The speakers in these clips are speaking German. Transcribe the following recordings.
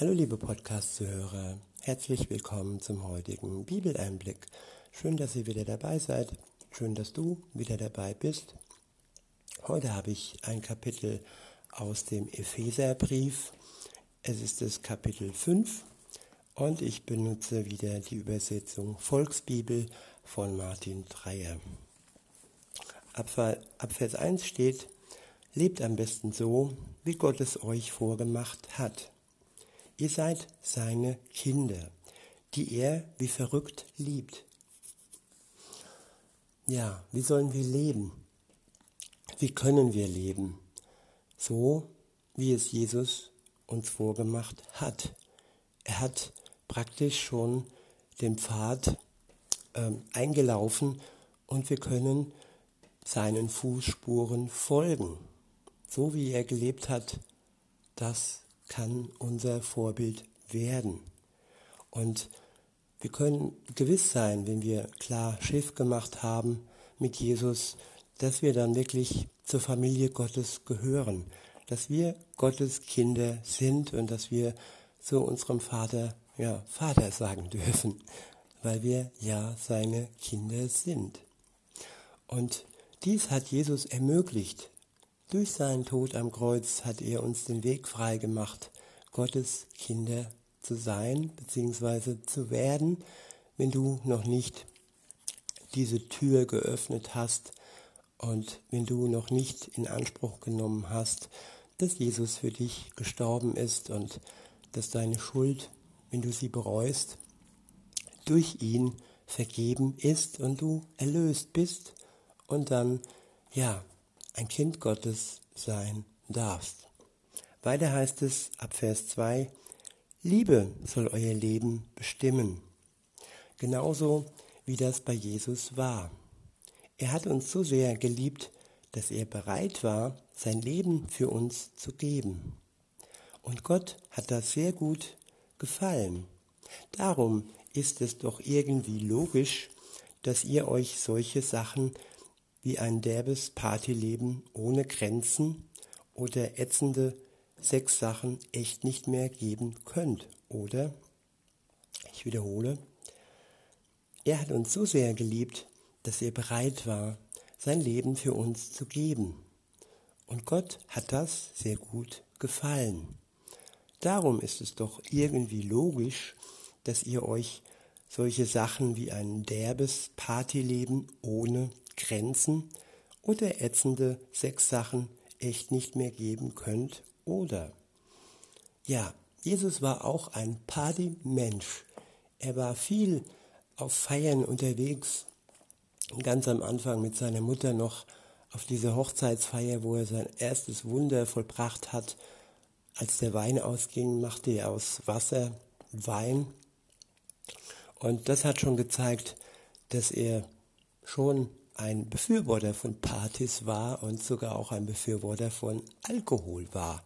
Hallo liebe Podcast-Zuhörer, herzlich willkommen zum heutigen Bibeleinblick. Schön, dass ihr wieder dabei seid, schön, dass du wieder dabei bist. Heute habe ich ein Kapitel aus dem Epheserbrief. Es ist das Kapitel 5 und ich benutze wieder die Übersetzung Volksbibel von Martin Dreyer. Ab Vers 1 steht, lebt am besten so, wie Gott es euch vorgemacht hat Ihr seid seine Kinder, die er wie verrückt liebt. Ja, wie sollen wir leben? Wie können wir leben? So, wie es Jesus uns vorgemacht hat. Er hat praktisch schon den Pfad äh, eingelaufen und wir können seinen Fußspuren folgen. So wie er gelebt hat, das kann unser Vorbild werden. Und wir können gewiss sein, wenn wir klar Schiff gemacht haben mit Jesus, dass wir dann wirklich zur Familie Gottes gehören, dass wir Gottes Kinder sind und dass wir zu unserem Vater, ja, Vater sagen dürfen, weil wir ja seine Kinder sind. Und dies hat Jesus ermöglicht durch seinen Tod am Kreuz hat er uns den Weg frei gemacht, Gottes Kinder zu sein bzw. zu werden, wenn du noch nicht diese Tür geöffnet hast und wenn du noch nicht in Anspruch genommen hast, dass Jesus für dich gestorben ist und dass deine Schuld, wenn du sie bereust, durch ihn vergeben ist und du erlöst bist und dann, ja, ein Kind Gottes sein darfst. Weiter heißt es ab Vers 2, Liebe soll euer Leben bestimmen. Genauso wie das bei Jesus war. Er hat uns so sehr geliebt, dass er bereit war, sein Leben für uns zu geben. Und Gott hat das sehr gut gefallen. Darum ist es doch irgendwie logisch, dass ihr euch solche Sachen wie ein derbes Partyleben ohne Grenzen oder ätzende Sexsachen echt nicht mehr geben könnt. Oder, ich wiederhole, er hat uns so sehr geliebt, dass er bereit war, sein Leben für uns zu geben. Und Gott hat das sehr gut gefallen. Darum ist es doch irgendwie logisch, dass ihr euch solche Sachen wie ein derbes Partyleben ohne Grenzen oder ätzende Sexsachen echt nicht mehr geben könnt oder ja, Jesus war auch ein Partymensch. Er war viel auf Feiern unterwegs. Ganz am Anfang mit seiner Mutter noch auf diese Hochzeitsfeier, wo er sein erstes Wunder vollbracht hat. Als der Wein ausging, machte er aus Wasser Wein. Und das hat schon gezeigt, dass er schon ein Befürworter von Partys war und sogar auch ein Befürworter von Alkohol war.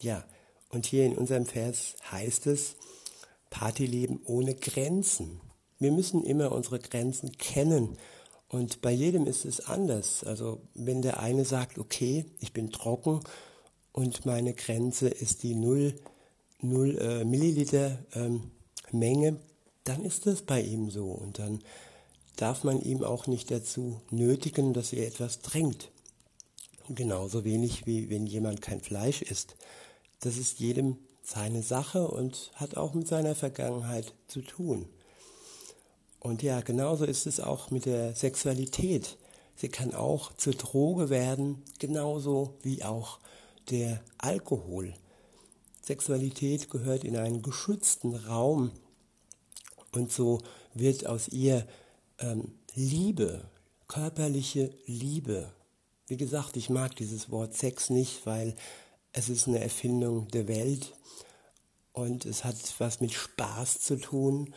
Ja, und hier in unserem Vers heißt es, Partyleben ohne Grenzen. Wir müssen immer unsere Grenzen kennen und bei jedem ist es anders. Also wenn der eine sagt, okay, ich bin trocken und meine Grenze ist die 0, 0 äh, Milliliter ähm, Menge, dann ist das bei ihm so und dann darf man ihm auch nicht dazu nötigen, dass er etwas trinkt. Genauso wenig wie wenn jemand kein Fleisch isst. Das ist jedem seine Sache und hat auch mit seiner Vergangenheit zu tun. Und ja, genauso ist es auch mit der Sexualität. Sie kann auch zur Droge werden, genauso wie auch der Alkohol. Sexualität gehört in einen geschützten Raum und so wird aus ihr ähm, Liebe, körperliche Liebe. Wie gesagt, ich mag dieses Wort Sex nicht, weil es ist eine Erfindung der Welt und es hat was mit Spaß zu tun,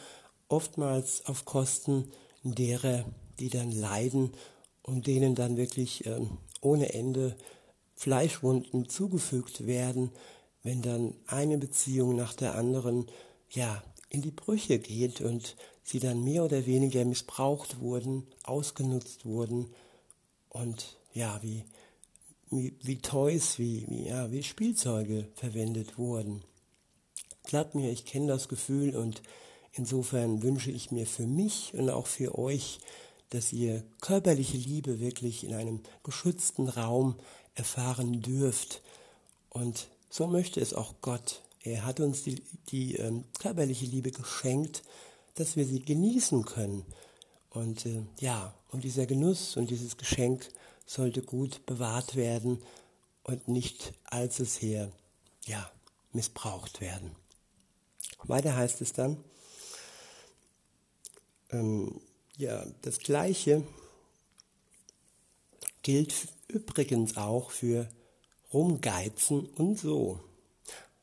oftmals auf Kosten derer, die dann leiden und denen dann wirklich ähm, ohne Ende Fleischwunden zugefügt werden, wenn dann eine Beziehung nach der anderen ja in die Brüche geht und sie dann mehr oder weniger missbraucht wurden, ausgenutzt wurden und ja, wie, wie, wie Toys, wie, wie, ja, wie Spielzeuge verwendet wurden. Glaubt mir, ich kenne das Gefühl und insofern wünsche ich mir für mich und auch für euch, dass ihr körperliche Liebe wirklich in einem geschützten Raum erfahren dürft. Und so möchte es auch Gott. Er hat uns die, die ähm, körperliche Liebe geschenkt, dass wir sie genießen können. Und äh, ja, und dieser Genuss und dieses Geschenk sollte gut bewahrt werden und nicht allzu sehr ja, missbraucht werden. Weiter heißt es dann, ähm, ja, das Gleiche gilt übrigens auch für Rumgeizen und so.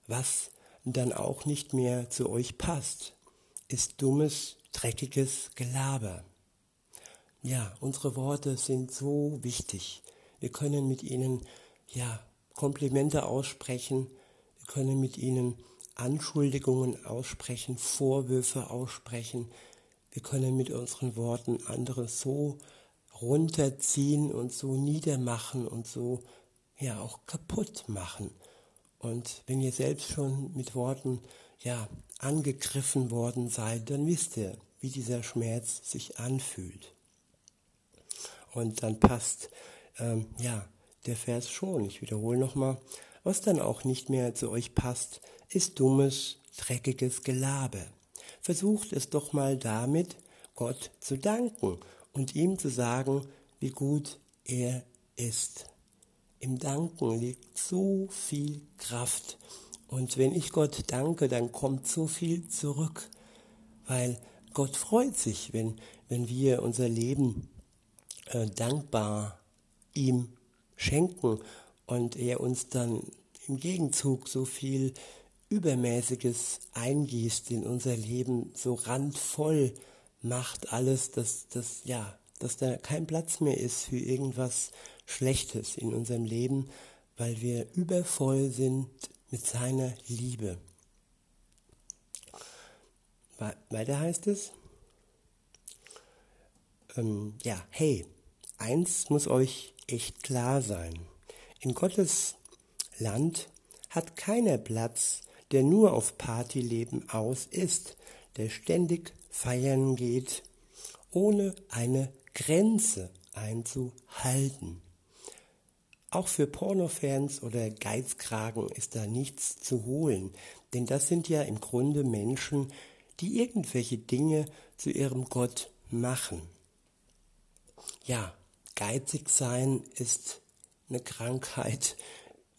Was dann auch nicht mehr zu euch passt, ist dummes, dreckiges Gelaber. Ja, unsere Worte sind so wichtig. Wir können mit ihnen ja Komplimente aussprechen, wir können mit ihnen Anschuldigungen aussprechen, Vorwürfe aussprechen. Wir können mit unseren Worten andere so runterziehen und so niedermachen und so ja auch kaputt machen. Und wenn ihr selbst schon mit Worten ja angegriffen worden seid, dann wisst ihr, wie dieser Schmerz sich anfühlt. Und dann passt ähm, ja der Vers schon. Ich wiederhole nochmal. Was dann auch nicht mehr zu euch passt, ist dummes, dreckiges Gelaber. Versucht es doch mal damit, Gott zu danken und ihm zu sagen, wie gut er ist. Im Danken liegt so viel Kraft. Und wenn ich Gott danke, dann kommt so viel zurück, weil Gott freut sich, wenn, wenn wir unser Leben äh, dankbar ihm schenken und er uns dann im Gegenzug so viel Übermäßiges eingießt in unser Leben, so randvoll macht alles, dass, dass, ja, dass da kein Platz mehr ist für irgendwas Schlechtes in unserem Leben, weil wir übervoll sind mit seiner Liebe. Weiter heißt es, ähm, ja, hey, eins muss euch echt klar sein. In Gottes Land hat keiner Platz, der nur auf Partyleben aus ist, der ständig feiern geht, ohne eine Grenze einzuhalten. Auch für Pornofans oder Geizkragen ist da nichts zu holen, denn das sind ja im Grunde Menschen, die irgendwelche Dinge zu ihrem Gott machen. Ja, geizig sein ist eine Krankheit,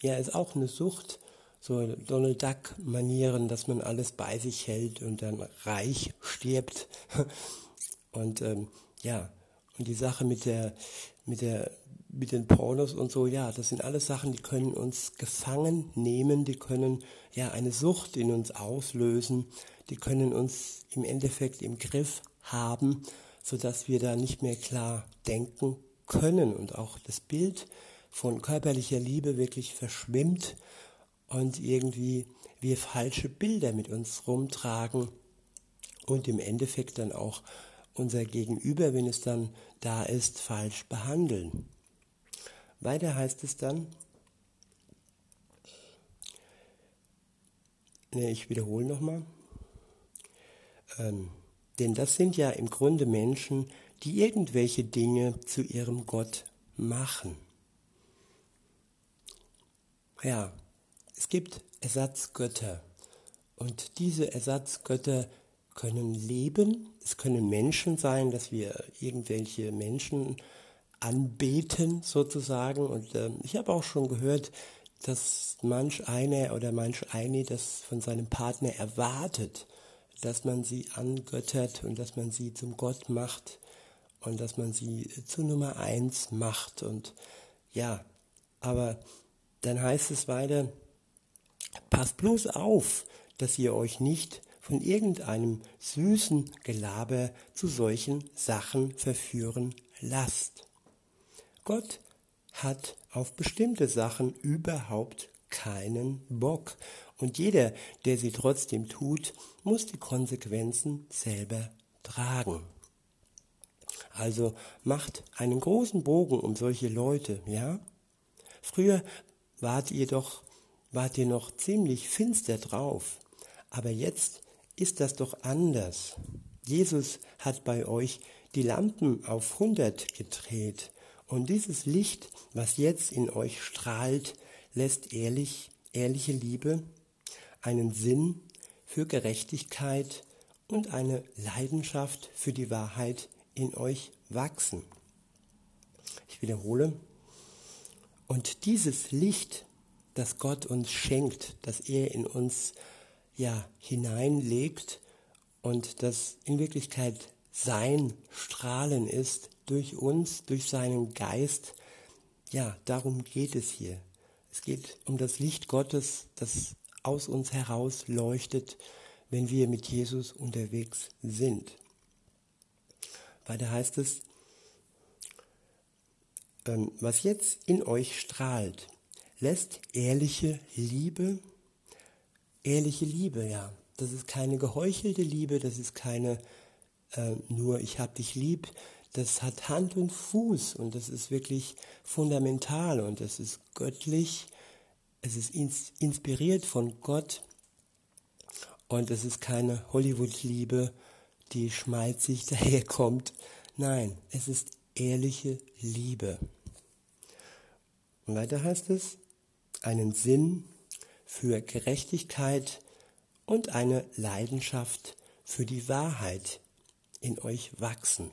ja, ist auch eine Sucht, so Donald Duck Manieren, dass man alles bei sich hält und dann reich stirbt. Und ähm, ja, und die Sache mit der, mit der, mit den Pornos und so, ja, das sind alles Sachen, die können uns gefangen nehmen, die können ja eine Sucht in uns auslösen, die können uns im Endeffekt im Griff haben, sodass wir da nicht mehr klar denken können und auch das Bild von körperlicher Liebe wirklich verschwimmt und irgendwie wir falsche Bilder mit uns rumtragen und im Endeffekt dann auch unser Gegenüber, wenn es dann da ist, falsch behandeln. Weiter heißt es dann, ne, ich wiederhole nochmal, ähm, denn das sind ja im Grunde Menschen, die irgendwelche Dinge zu ihrem Gott machen. Ja, es gibt Ersatzgötter und diese Ersatzgötter können leben, es können Menschen sein, dass wir irgendwelche Menschen anbeten sozusagen. Und äh, ich habe auch schon gehört, dass manch einer oder manch eine das von seinem Partner erwartet, dass man sie angöttert und dass man sie zum Gott macht und dass man sie zu Nummer eins macht. Und ja, aber dann heißt es weiter, passt bloß auf, dass ihr euch nicht von irgendeinem süßen Gelaber zu solchen Sachen verführen lasst. Gott hat auf bestimmte Sachen überhaupt keinen Bock. Und jeder, der sie trotzdem tut, muss die Konsequenzen selber tragen. Also macht einen großen Bogen um solche Leute, ja? Früher wart ihr doch, wart ihr noch ziemlich finster drauf. Aber jetzt ist das doch anders. Jesus hat bei euch die Lampen auf 100 gedreht und dieses Licht, was jetzt in euch strahlt, lässt ehrlich, ehrliche Liebe, einen Sinn für Gerechtigkeit und eine Leidenschaft für die Wahrheit in euch wachsen. Ich wiederhole. Und dieses Licht, das Gott uns schenkt, das er in uns ja hineinlegt und das in Wirklichkeit sein Strahlen ist durch uns, durch seinen Geist. Ja, darum geht es hier. Es geht um das Licht Gottes, das aus uns heraus leuchtet, wenn wir mit Jesus unterwegs sind. Weiter heißt es, ähm, was jetzt in euch strahlt, lässt ehrliche Liebe, ehrliche Liebe, ja. Das ist keine geheuchelte Liebe, das ist keine äh, nur ich hab dich lieb. Das hat Hand und Fuß und das ist wirklich fundamental und das ist göttlich. Es ist inspiriert von Gott und es ist keine Hollywood-Liebe, die schmalzig daherkommt. Nein, es ist ehrliche Liebe. Und weiter heißt es, einen Sinn für Gerechtigkeit und eine Leidenschaft für die Wahrheit in euch wachsen.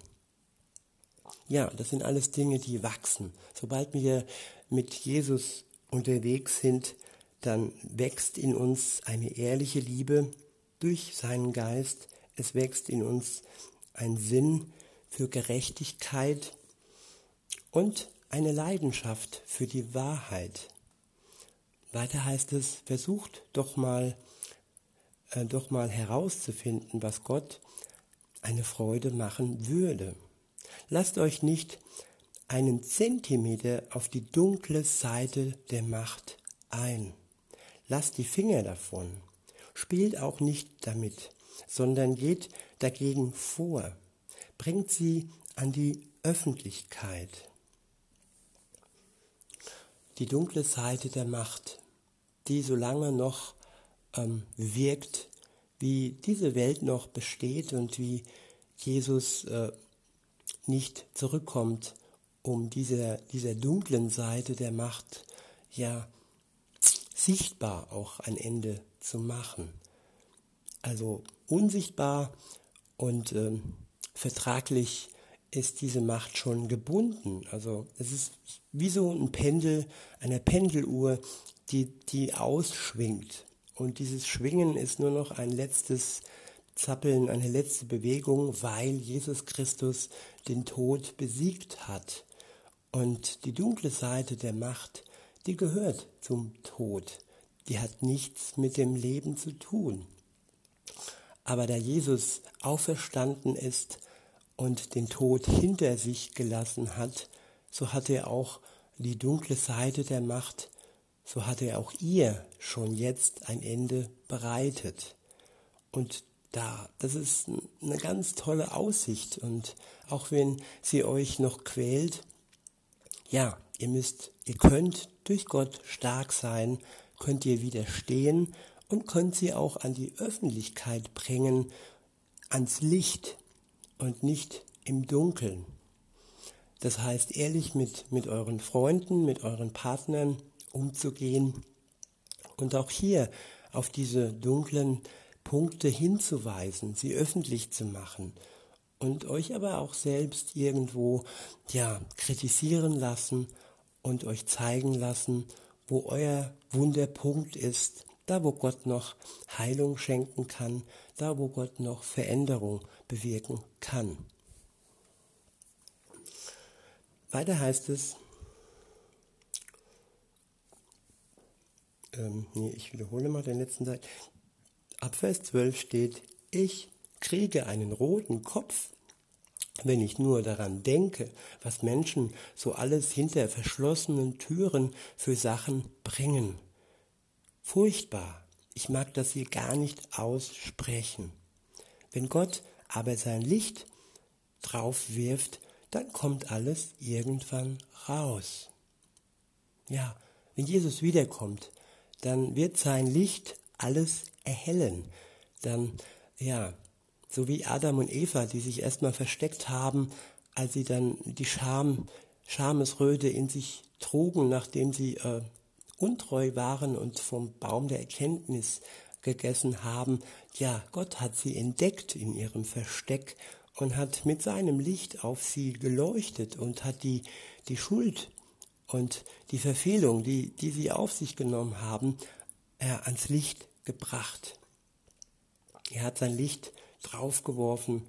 Ja, das sind alles Dinge, die wachsen. Sobald wir mit Jesus unterwegs sind, dann wächst in uns eine ehrliche Liebe durch seinen Geist. Es wächst in uns ein Sinn für Gerechtigkeit und eine Leidenschaft für die Wahrheit. Weiter heißt es, versucht doch mal, äh, doch mal herauszufinden, was Gott eine Freude machen würde. Lasst euch nicht einen Zentimeter auf die dunkle Seite der Macht ein. Lasst die Finger davon. Spielt auch nicht damit, sondern geht dagegen vor. Bringt sie an die Öffentlichkeit. Die dunkle Seite der Macht, die solange noch ähm, wirkt, wie diese Welt noch besteht und wie Jesus äh, nicht zurückkommt, um dieser, dieser dunklen Seite der Macht ja sichtbar auch ein Ende zu machen. Also unsichtbar und ähm, vertraglich ist diese Macht schon gebunden. Also es ist wie so ein Pendel, eine Pendeluhr, die, die ausschwingt. Und dieses Schwingen ist nur noch ein letztes Zappeln, eine letzte Bewegung, weil Jesus Christus den Tod besiegt hat. Und die dunkle Seite der Macht, die gehört zum Tod. Die hat nichts mit dem Leben zu tun. Aber da Jesus auferstanden ist und den Tod hinter sich gelassen hat, so hat er auch die dunkle Seite der Macht so hat er auch ihr schon jetzt ein Ende bereitet. Und da, das ist eine ganz tolle Aussicht. Und auch wenn sie euch noch quält, ja, ihr müsst, ihr könnt durch Gott stark sein, könnt ihr widerstehen und könnt sie auch an die Öffentlichkeit bringen, ans Licht und nicht im Dunkeln. Das heißt, ehrlich mit, mit euren Freunden, mit euren Partnern, umzugehen und auch hier auf diese dunklen Punkte hinzuweisen, sie öffentlich zu machen und euch aber auch selbst irgendwo ja kritisieren lassen und euch zeigen lassen, wo euer Wunderpunkt ist, da wo Gott noch Heilung schenken kann, da wo Gott noch Veränderung bewirken kann. Weiter heißt es, ähm, nee, ich wiederhole mal den letzten Teil. Ab Vers 12 steht, ich kriege einen roten Kopf, wenn ich nur daran denke, was Menschen so alles hinter verschlossenen Türen für Sachen bringen. Furchtbar. Ich mag das hier gar nicht aussprechen. Wenn Gott aber sein Licht drauf wirft, dann kommt alles irgendwann raus. Ja, wenn Jesus wiederkommt, dann wird sein Licht alles erhellen. dann, ja, so wie Adam und Eva, die sich erstmal versteckt haben, als sie dann die Scham, Schamesröte in sich trugen, nachdem sie äh, untreu waren und vom Baum der Erkenntnis gegessen haben. Ja, Gott hat sie entdeckt in ihrem Versteck und hat mit seinem Licht auf sie geleuchtet und hat die, die Schuld und die Verfehlung, die, die sie auf sich genommen haben, äh, ans Licht gebracht. Er hat sein Licht draufgeworfen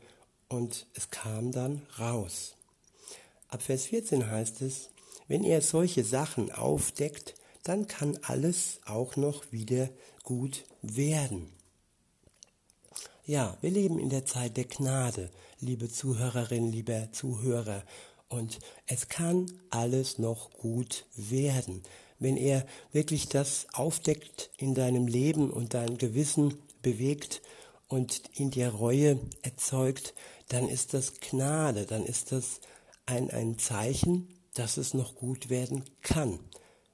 und es kam dann raus. Ab Vers 14 heißt es, wenn er solche Sachen aufdeckt, dann kann alles auch noch wieder gut werden. Ja, wir leben in der Zeit der Gnade, liebe Zuhörerinnen, lieber Zuhörer. Und es kann alles noch gut werden, wenn er wirklich das aufdeckt in deinem Leben und dein Gewissen bewegt und in dir Reue erzeugt, dann ist das Gnade, dann ist das ein, ein Zeichen, dass es noch gut werden kann.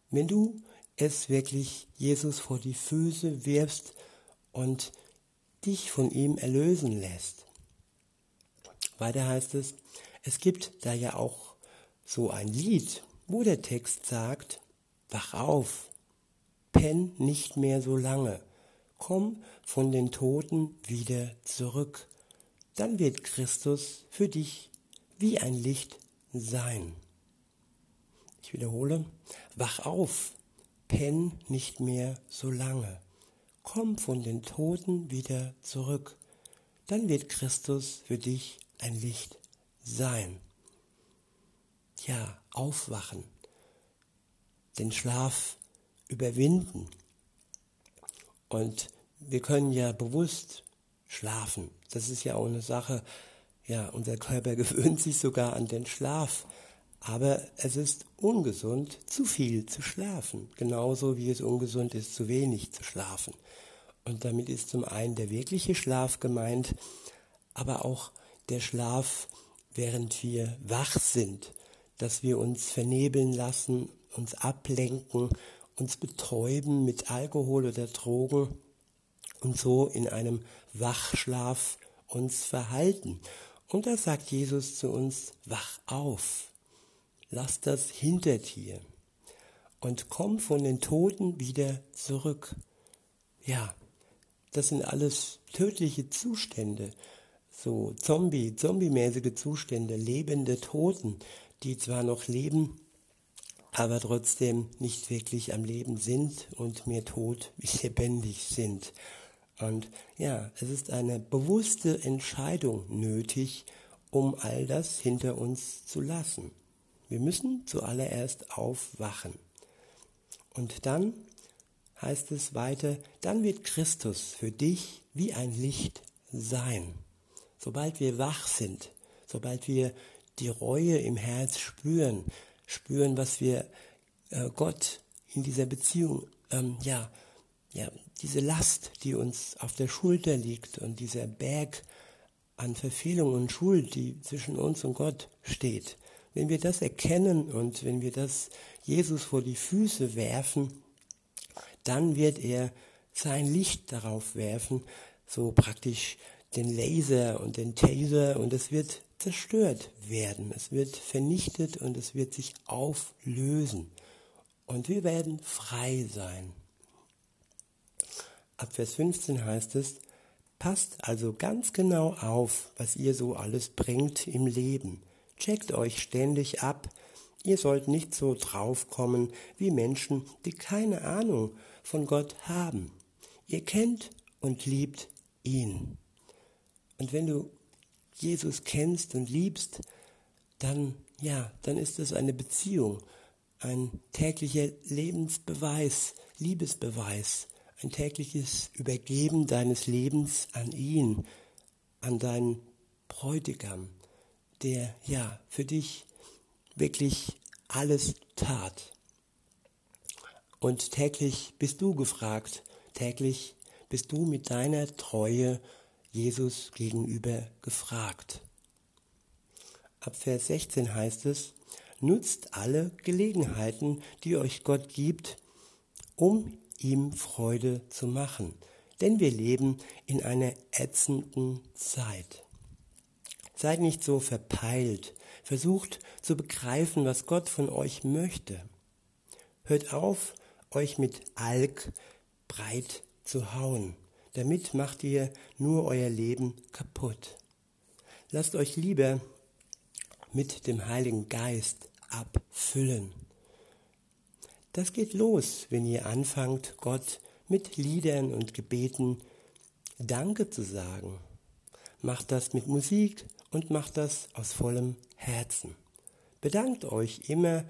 Wenn du es wirklich Jesus vor die Füße wirfst und dich von ihm erlösen lässt. Weiter heißt es, es gibt da ja auch so ein Lied, wo der Text sagt, wach auf, penn nicht mehr so lange, komm von den Toten wieder zurück, dann wird Christus für dich wie ein Licht sein. Ich wiederhole, wach auf, penn nicht mehr so lange, komm von den Toten wieder zurück, dann wird Christus für dich ein Licht sein. Ja, aufwachen, den Schlaf überwinden. Und wir können ja bewusst schlafen. Das ist ja auch eine Sache, ja, unser Körper gewöhnt sich sogar an den Schlaf. Aber es ist ungesund, zu viel zu schlafen. Genauso wie es ungesund ist, zu wenig zu schlafen. Und damit ist zum einen der wirkliche Schlaf gemeint, aber auch der Schlaf, während wir wach sind, dass wir uns vernebeln lassen, uns ablenken, uns betäuben mit Alkohol oder Drogen und so in einem Wachschlaf uns verhalten. Und da sagt Jesus zu uns, wach auf, lass das hinter dir und komm von den Toten wieder zurück. Ja, das sind alles tödliche Zustände, so Zombie, zombiemäßige Zustände, lebende Toten, die zwar noch leben, aber trotzdem nicht wirklich am Leben sind und mehr tot wie lebendig sind. Und ja, es ist eine bewusste Entscheidung nötig, um all das hinter uns zu lassen. Wir müssen zuallererst aufwachen. Und dann heißt es weiter, dann wird Christus für dich wie ein Licht sein. Sobald wir wach sind, sobald wir die Reue im Herz spüren, spüren, was wir äh, Gott in dieser Beziehung, ähm, ja, ja, diese Last, die uns auf der Schulter liegt und dieser Berg an Verfehlung und Schuld, die zwischen uns und Gott steht, wenn wir das erkennen und wenn wir das Jesus vor die Füße werfen, dann wird er sein Licht darauf werfen, so praktisch den Laser und den Taser und es wird zerstört werden, es wird vernichtet und es wird sich auflösen und wir werden frei sein. Ab Vers 15 heißt es, passt also ganz genau auf, was ihr so alles bringt im Leben. Checkt euch ständig ab. Ihr sollt nicht so draufkommen wie Menschen, die keine Ahnung von Gott haben. Ihr kennt und liebt ihn. Und wenn du Jesus kennst und liebst, dann, ja, dann ist es eine Beziehung, ein täglicher Lebensbeweis, Liebesbeweis, ein tägliches Übergeben deines Lebens an ihn, an deinen Bräutigam, der ja für dich wirklich alles tat. Und täglich bist du gefragt, täglich bist du mit deiner Treue Jesus gegenüber gefragt. Ab Vers 16 heißt es, nutzt alle Gelegenheiten, die euch Gott gibt, um ihm Freude zu machen. denn wir leben in einer ätzenden Zeit. Seid nicht so verpeilt, versucht zu begreifen, was Gott von euch möchte. Hört auf, euch mit Alk breit zu hauen. Damit macht ihr nur euer Leben kaputt. Lasst euch lieber mit dem Heiligen Geist abfüllen. Das geht los, wenn ihr anfangt, Gott mit Liedern und Gebeten Danke zu sagen. Macht das mit Musik und macht das aus vollem Herzen. Bedankt euch immer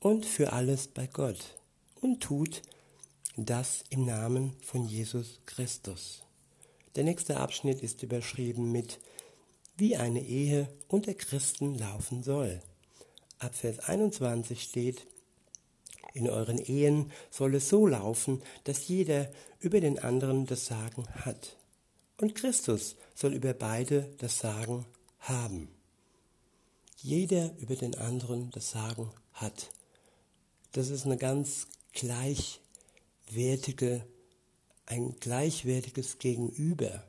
und für alles bei Gott und tut das im Namen von Jesus Christus. Der nächste Abschnitt ist überschrieben mit wie eine Ehe unter Christen laufen soll. Ab Vers 21 steht, in euren Ehen soll es so laufen, dass jeder über den anderen das Sagen hat. Und Christus soll über beide das Sagen haben. Jeder über den anderen das Sagen hat. Das ist eine ganz gleichwertige, ein gleichwertiges Gegenüber.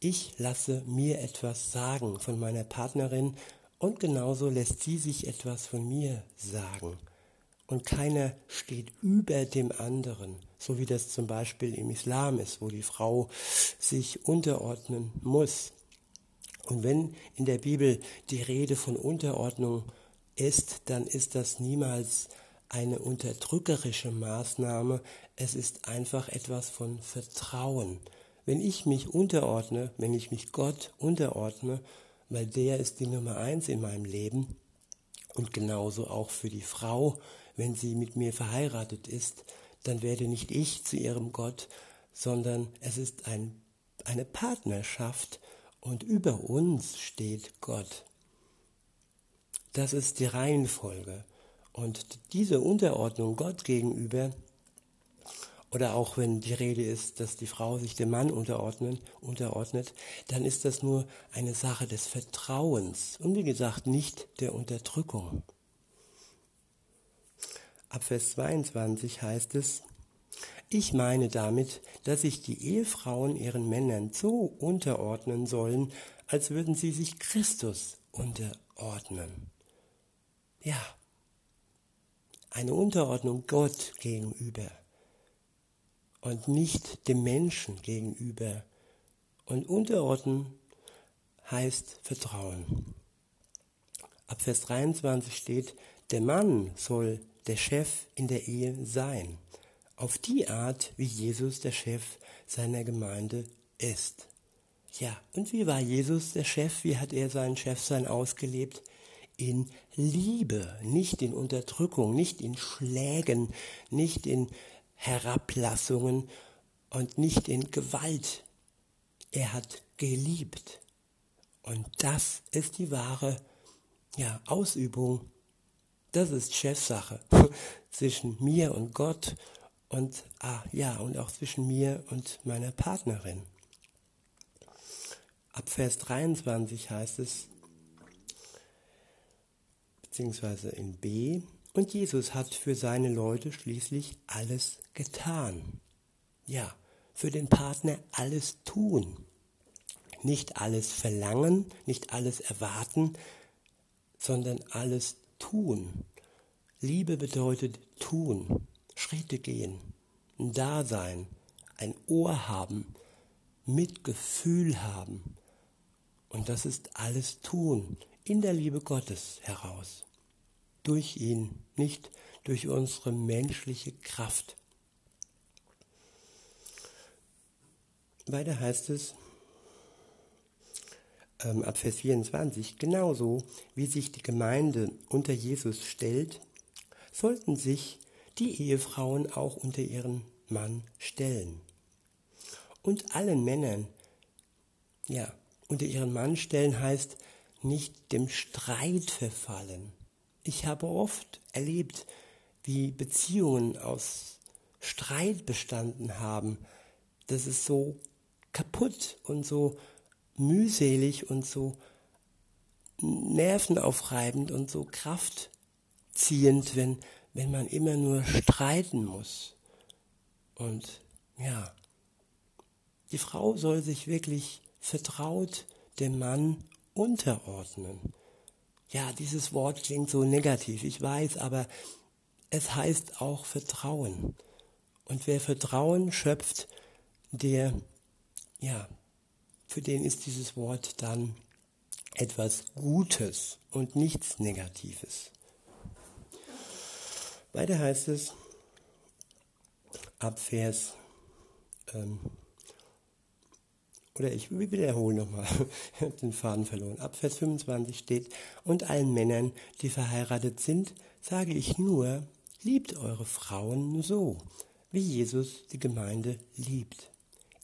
Ich lasse mir etwas sagen von meiner Partnerin und genauso lässt sie sich etwas von mir sagen und keiner steht über dem anderen, so wie das zum Beispiel im Islam ist, wo die Frau sich unterordnen muss. Und wenn in der Bibel die Rede von Unterordnung ist, dann ist das niemals eine unterdrückerische Maßnahme, es ist einfach etwas von Vertrauen. Wenn ich mich unterordne, wenn ich mich Gott unterordne, weil der ist die Nummer eins in meinem Leben und genauso auch für die Frau, wenn sie mit mir verheiratet ist, dann werde nicht ich zu ihrem Gott, sondern es ist ein, eine Partnerschaft und über uns steht Gott. Das ist die Reihenfolge. Und diese Unterordnung Gott gegenüber, oder auch wenn die Rede ist, dass die Frau sich dem Mann unterordnet, dann ist das nur eine Sache des Vertrauens und wie gesagt nicht der Unterdrückung. Ab Vers 22 heißt es, ich meine damit, dass sich die Ehefrauen ihren Männern so unterordnen sollen, als würden sie sich Christus unterordnen. Ja, eine Unterordnung Gott gegenüber und nicht dem Menschen gegenüber. Und unterordnen heißt Vertrauen. Ab Vers 23 steht, der Mann soll der Chef in der Ehe sein. Auf die Art, wie Jesus der Chef seiner Gemeinde ist. Ja, und wie war Jesus der Chef? Wie hat er sein Chefsein ausgelebt? In Liebe, nicht in Unterdrückung, nicht in Schlägen, nicht in Herablassungen und nicht in Gewalt. Er hat geliebt. Und das ist die wahre ja, Ausübung das ist Chefsache zwischen mir und Gott und ah, ja und auch zwischen mir und meiner Partnerin. Ab Vers 23 heißt es, beziehungsweise in B, und Jesus hat für seine Leute schließlich alles getan. Ja, für den Partner alles tun. Nicht alles verlangen, nicht alles erwarten, sondern alles tun. Liebe bedeutet tun, Schritte gehen, ein Dasein, ein Ohr haben, Mitgefühl haben. Und das ist alles tun, in der Liebe Gottes heraus. Durch ihn, nicht durch unsere menschliche Kraft. Weiter heißt es, ähm, ab Vers 24, genauso wie sich die Gemeinde unter Jesus stellt, sollten sich die Ehefrauen auch unter ihren Mann stellen. Und allen Männern, ja, unter ihren Mann stellen heißt nicht dem Streit verfallen. Ich habe oft erlebt, wie Beziehungen aus Streit bestanden haben. Das ist so kaputt und so mühselig und so nervenaufreibend und so kraftziehend, wenn, wenn man immer nur streiten muss. Und ja, die Frau soll sich wirklich vertraut dem Mann unterordnen. Ja, dieses Wort klingt so negativ, ich weiß, aber es heißt auch Vertrauen. Und wer Vertrauen schöpft, der, ja, für den ist dieses Wort dann etwas Gutes und nichts Negatives. Weiter heißt es ab Vers, ähm, oder ich wiederhole nochmal, ich habe den Faden verloren. Ab Vers 25 steht, und allen Männern, die verheiratet sind, sage ich nur, liebt eure Frauen so, wie Jesus die Gemeinde liebt.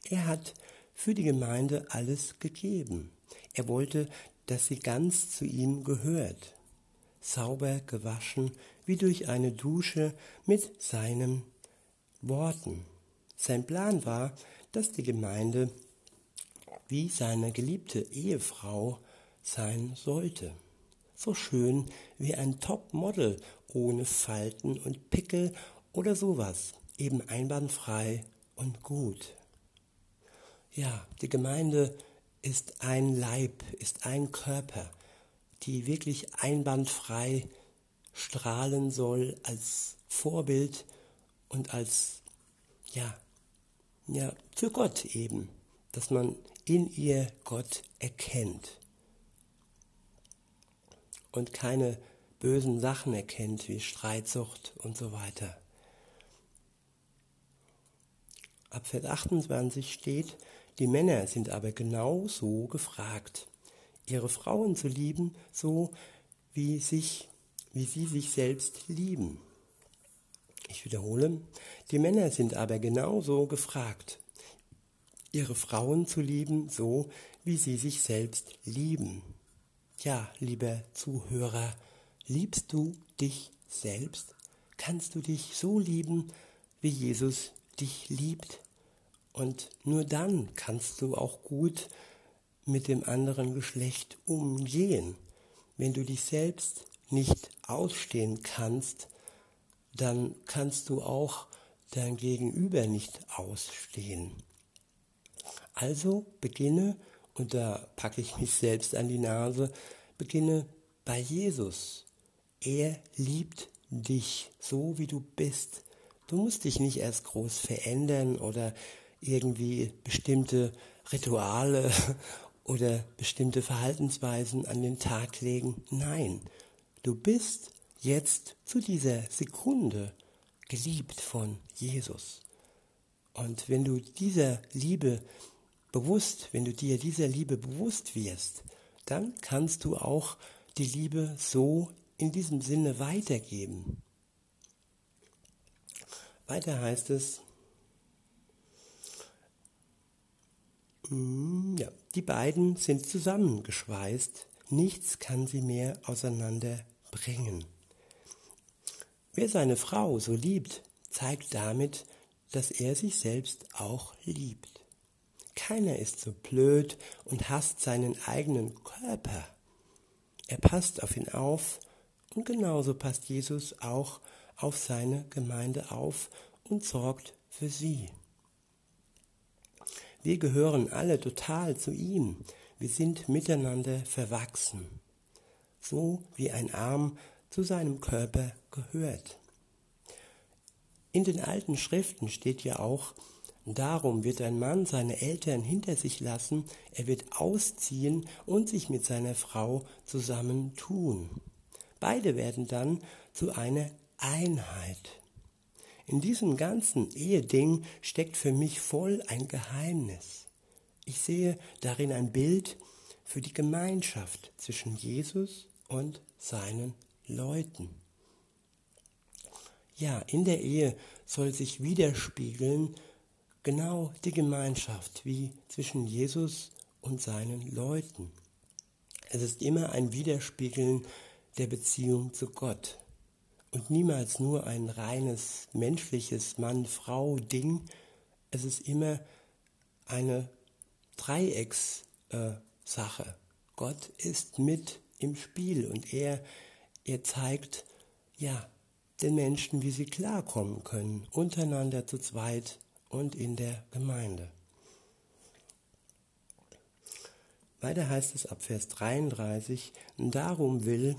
Er hat für die Gemeinde alles gegeben. Er wollte, dass sie ganz zu ihm gehört, sauber gewaschen wie durch eine Dusche mit seinen Worten. Sein Plan war, dass die Gemeinde wie seine geliebte Ehefrau sein sollte. So schön wie ein Topmodel ohne Falten und Pickel oder sowas, eben einwandfrei und gut. Ja, die Gemeinde ist ein Leib, ist ein Körper, die wirklich einwandfrei strahlen soll als Vorbild und als, ja, ja, für Gott eben, dass man in ihr Gott erkennt und keine bösen Sachen erkennt wie Streitsucht und so weiter. Ab Vers 28 steht, die Männer sind aber genauso gefragt, ihre Frauen zu lieben, so wie, sich, wie sie sich selbst lieben. Ich wiederhole, die Männer sind aber genauso gefragt, ihre Frauen zu lieben, so wie sie sich selbst lieben. Ja, lieber Zuhörer, liebst du dich selbst? Kannst du dich so lieben, wie Jesus dich liebt? Und nur dann kannst du auch gut mit dem anderen Geschlecht umgehen. Wenn du dich selbst nicht ausstehen kannst, dann kannst du auch dein Gegenüber nicht ausstehen. Also beginne, und da packe ich mich selbst an die Nase, beginne bei Jesus. Er liebt dich so, wie du bist. Du musst dich nicht erst groß verändern oder irgendwie bestimmte Rituale oder bestimmte Verhaltensweisen an den Tag legen. Nein, du bist jetzt zu dieser Sekunde geliebt von Jesus. Und wenn du dieser Liebe bewusst, wenn du dir dieser Liebe bewusst wirst, dann kannst du auch die Liebe so in diesem Sinne weitergeben. Weiter heißt es, mm, ja, die beiden sind zusammengeschweißt, nichts kann sie mehr auseinanderbringen. Wer seine Frau so liebt, zeigt damit, dass er sich selbst auch liebt. Keiner ist so blöd und hasst seinen eigenen Körper. Er passt auf ihn auf und genauso passt Jesus auch auf seine Gemeinde auf und sorgt für sie. Wir gehören alle total zu ihm. Wir sind miteinander verwachsen, so wie ein Arm zu seinem Körper gehört. In den alten Schriften steht ja auch, Darum wird ein Mann seine Eltern hinter sich lassen, er wird ausziehen und sich mit seiner Frau zusammentun. Beide werden dann zu einer Einheit. In diesem ganzen Eheding steckt für mich voll ein Geheimnis. Ich sehe darin ein Bild für die Gemeinschaft zwischen Jesus und seinen Leuten. Ja, in der Ehe soll sich widerspiegeln, genau die Gemeinschaft wie zwischen Jesus und seinen Leuten. Es ist immer ein Widerspiegeln der Beziehung zu Gott und niemals nur ein reines menschliches Mann-Frau-Ding. Es ist immer eine Dreieckssache. Äh, Gott ist mit im Spiel und er, er zeigt, ja, den Menschen, wie sie klarkommen können, untereinander zu zweit und in der Gemeinde. Weiter heißt es ab Vers 33, darum will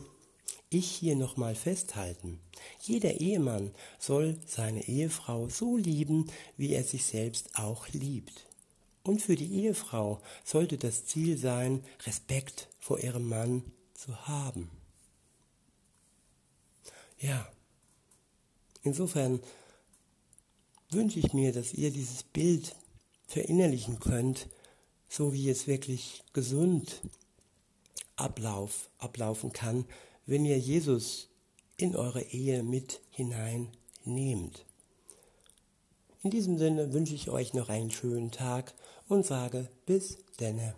ich hier nochmal festhalten. Jeder Ehemann soll seine Ehefrau so lieben, wie er sich selbst auch liebt. Und für die Ehefrau sollte das Ziel sein, Respekt vor ihrem Mann zu haben. Ja, insofern wünsche ich mir, dass ihr dieses Bild verinnerlichen könnt, so wie es wirklich gesund Ablauf, ablaufen kann, wenn ihr Jesus in eure Ehe mit hineinnehmt. In diesem Sinne wünsche ich euch noch einen schönen Tag und sage bis denne.